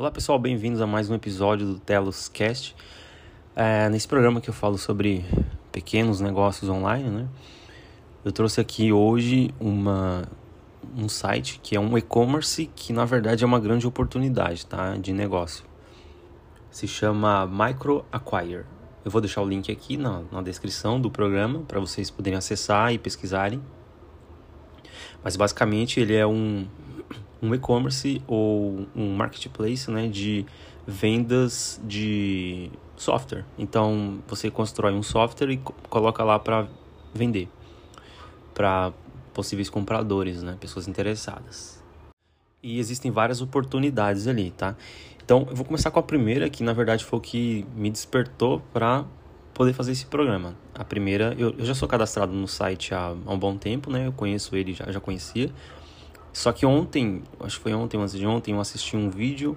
Olá pessoal, bem-vindos a mais um episódio do Telos Cast. É, nesse programa que eu falo sobre pequenos negócios online, né? Eu trouxe aqui hoje uma, um site que é um e-commerce que na verdade é uma grande oportunidade, tá? De negócio. Se chama Micro Acquire. Eu vou deixar o link aqui na, na descrição do programa para vocês poderem acessar e pesquisarem. Mas basicamente ele é um um e-commerce ou um marketplace né, de vendas de software. Então você constrói um software e coloca lá para vender para possíveis compradores, né, pessoas interessadas. E existem várias oportunidades ali, tá? Então eu vou começar com a primeira, que na verdade foi o que me despertou para poder fazer esse programa. A primeira, eu, eu já sou cadastrado no site há, há, um bom tempo, né? Eu conheço ele, já, já conhecia. Só que ontem, acho que foi ontem, antes de ontem, eu assisti um vídeo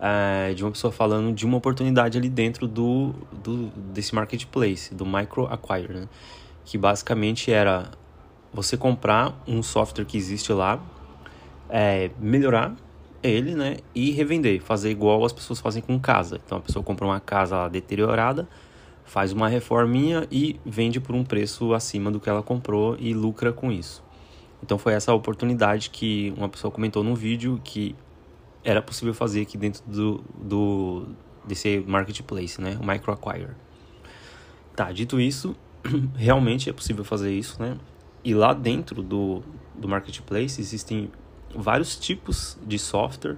é, de uma pessoa falando de uma oportunidade ali dentro do, do desse marketplace, do Micro Acquire, né? Que basicamente era você comprar um software que existe lá, é, melhorar ele, né? E revender, fazer igual as pessoas fazem com casa. Então a pessoa compra uma casa lá, deteriorada, faz uma reforminha e vende por um preço acima do que ela comprou e lucra com isso. Então foi essa oportunidade que uma pessoa comentou no vídeo que era possível fazer aqui dentro do, do desse marketplace, né? O microacquire. Tá, dito isso, realmente é possível fazer isso, né? E lá dentro do, do marketplace existem vários tipos de software.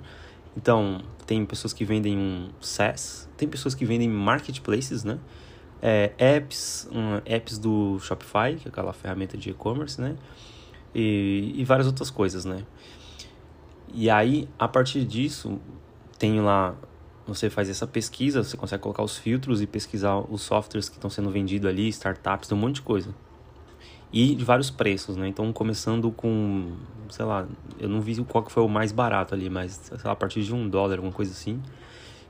Então, tem pessoas que vendem um SaaS, tem pessoas que vendem marketplaces, né? É, apps, um, apps do Shopify, que é aquela ferramenta de e-commerce, né? E, e várias outras coisas, né? E aí, a partir disso, tem lá, você faz essa pesquisa, você consegue colocar os filtros e pesquisar os softwares que estão sendo vendidos ali, startups, um monte de coisa. E de vários preços, né? Então, começando com, sei lá, eu não vi qual que foi o mais barato ali, mas sei lá, a partir de um dólar, alguma coisa assim.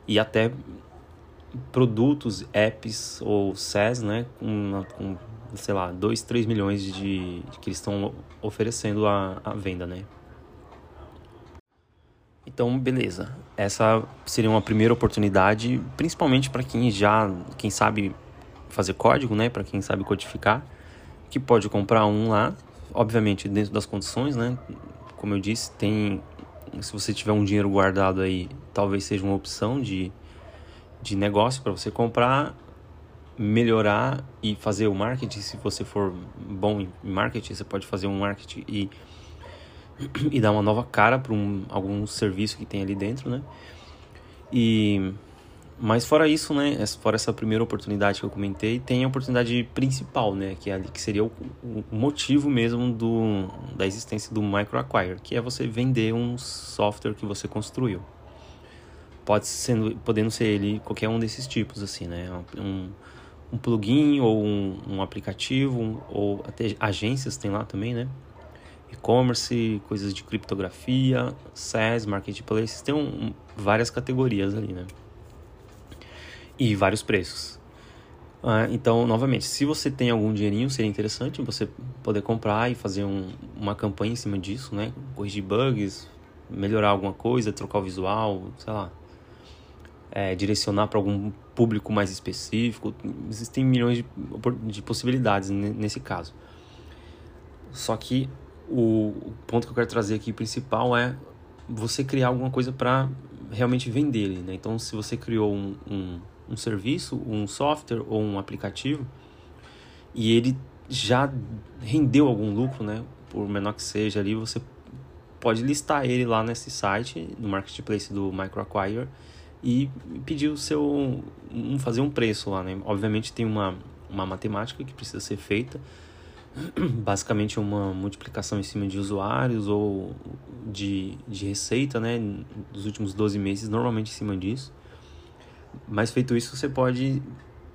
E até produtos, apps ou SaaS, né? Com, com sei lá, 2, 3 milhões de, que eles estão oferecendo a venda, né? Então, beleza. Essa seria uma primeira oportunidade, principalmente para quem já, quem sabe fazer código, né, para quem sabe codificar, que pode comprar um lá, obviamente dentro das condições, né? Como eu disse, tem se você tiver um dinheiro guardado aí, talvez seja uma opção de de negócio para você comprar melhorar e fazer o marketing. Se você for bom em marketing, você pode fazer um marketing e, e dar uma nova cara para um, algum serviço que tem ali dentro, né? E mas fora isso, né, fora essa primeira oportunidade que eu comentei, tem a oportunidade principal, né, que é ali que seria o, o motivo mesmo do, da existência do micro acquire, que é você vender um software que você construiu. Pode sendo, podendo ser ele qualquer um desses tipos assim, né? Um, um plugin ou um, um aplicativo, um, ou até agências tem lá também, né? E-commerce, coisas de criptografia, SaaS, marketplaces, tem um, várias categorias ali, né? E vários preços. Ah, então, novamente, se você tem algum dinheirinho, seria interessante você poder comprar e fazer um, uma campanha em cima disso, né? Corrigir bugs, melhorar alguma coisa, trocar o visual, sei lá, é, direcionar para algum público mais específico. Existem milhões de, de possibilidades nesse caso. Só que o, ponto que eu quero trazer aqui principal é você criar alguma coisa para realmente vender ele. Né? Então, se você criou um, um, um serviço, um software ou um aplicativo e ele já rendeu algum lucro, né? por menor que seja ali, você pode listar ele lá nesse site, no marketplace do MicroAcquire e pedir o seu um, fazer um preço lá, né? Obviamente tem uma, uma matemática que precisa ser feita, basicamente uma multiplicação em cima de usuários ou de, de receita, né? Dos últimos 12 meses, normalmente em cima disso. Mas feito isso, você pode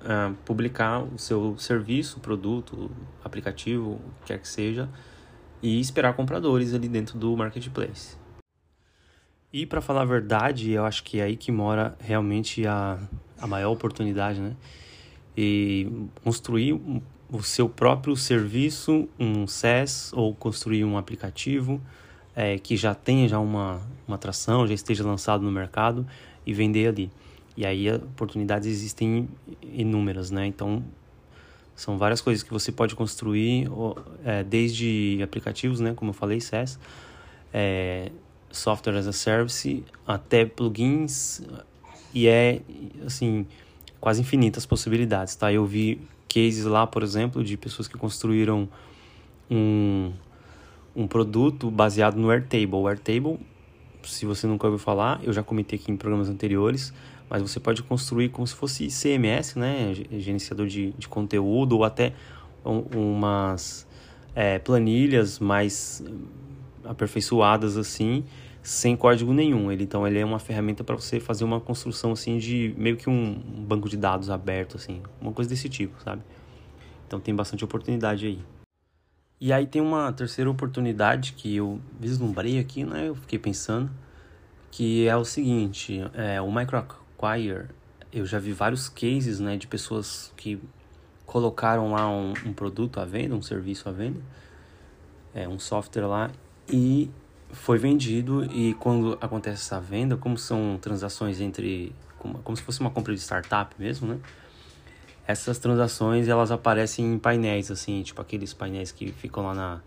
uh, publicar o seu serviço, produto, aplicativo, o que quer que seja, e esperar compradores ali dentro do marketplace. E para falar a verdade, eu acho que é aí que mora realmente a, a maior oportunidade, né? E construir o seu próprio serviço, um SaaS ou construir um aplicativo, é, que já tenha já uma, uma atração, já esteja lançado no mercado e vender ali. E aí oportunidades existem inúmeras, né? Então são várias coisas que você pode construir, é, desde aplicativos, né? Como eu falei, SaaS, é, software as a service, até plugins e é assim quase infinitas possibilidades, tá? Eu vi cases lá, por exemplo, de pessoas que construíram um, um produto baseado no Airtable. O Airtable, se você nunca ouviu falar, eu já comentei aqui em programas anteriores, mas você pode construir como se fosse CMS, né? Gerenciador de, de conteúdo ou até um, umas é, planilhas mais aperfeiçoadas assim, sem código nenhum. Ele, então ele é uma ferramenta para você fazer uma construção assim de meio que um banco de dados aberto assim, uma coisa desse tipo, sabe? Então tem bastante oportunidade aí. E aí tem uma terceira oportunidade que eu vislumbrei aqui, né? Eu fiquei pensando que é o seguinte, é, o MicroAcquire, eu já vi vários cases, né, de pessoas que colocaram lá um, um produto à venda, um serviço à venda, é, um software lá e foi vendido e quando acontece essa venda, como são transações entre como, como se fosse uma compra de startup mesmo, né? Essas transações elas aparecem em painéis assim, tipo aqueles painéis que ficam lá na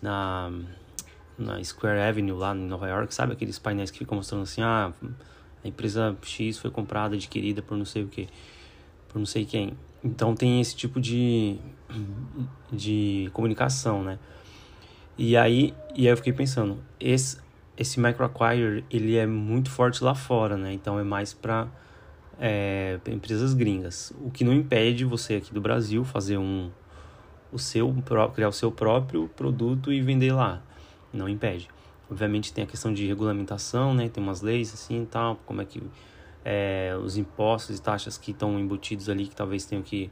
na, na Square Avenue lá em Nova York, sabe aqueles painéis que ficam mostrando assim, ah, a empresa X foi comprada, adquirida por não sei o que, por não sei quem. Então tem esse tipo de de comunicação, né? E aí, e aí eu fiquei pensando, esse, esse microacquire, ele é muito forte lá fora, né? Então é mais para é, empresas gringas. O que não impede você aqui do Brasil fazer um o seu criar o seu próprio produto e vender lá. Não impede. Obviamente tem a questão de regulamentação, né? Tem umas leis assim e tal, como é que é, os impostos e taxas que estão embutidos ali que talvez tenham que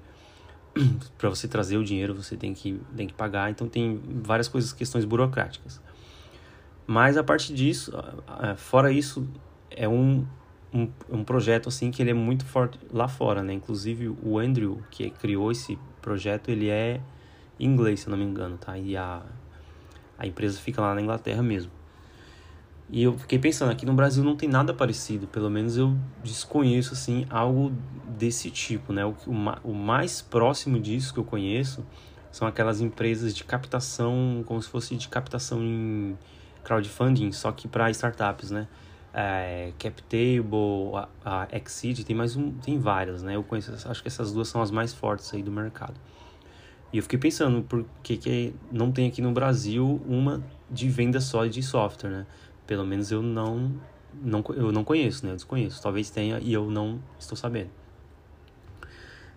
para você trazer o dinheiro você tem que, tem que pagar, então tem várias coisas, questões burocráticas. Mas a partir disso, fora isso, é um, um, um, projeto assim que ele é muito forte lá fora, né? Inclusive o Andrew, que criou esse projeto, ele é inglês, se eu não me engano, tá? E a, a empresa fica lá na Inglaterra mesmo. E eu fiquei pensando, aqui no Brasil não tem nada parecido, pelo menos eu desconheço assim algo desse tipo, né? O, o, o mais próximo disso que eu conheço são aquelas empresas de captação, como se fosse de captação em crowdfunding, só que para startups, né? É, CapTable, a, a Exceed, tem mais um, tem várias, né? Eu conheço, acho que essas duas são as mais fortes aí do mercado. E eu fiquei pensando, por que, que não tem aqui no Brasil uma de venda só de software, né? Pelo menos eu não, não, eu não conheço, né? Eu desconheço. Talvez tenha e eu não estou sabendo.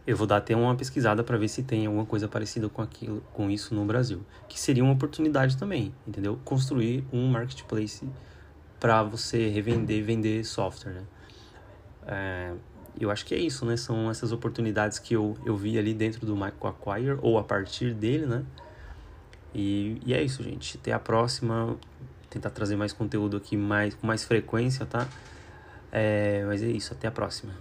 Eu vou dar até uma pesquisada para ver se tem alguma coisa parecida com aquilo, com isso no Brasil, que seria uma oportunidade também, entendeu? Construir um marketplace para você revender, e vender software, né? É, eu acho que é isso, né? São essas oportunidades que eu, eu vi ali dentro do MicroAcquire ou a partir dele, né? E, e é isso, gente. Até a próxima tentar trazer mais conteúdo aqui mais, com mais frequência, tá? É, mas é isso, até a próxima.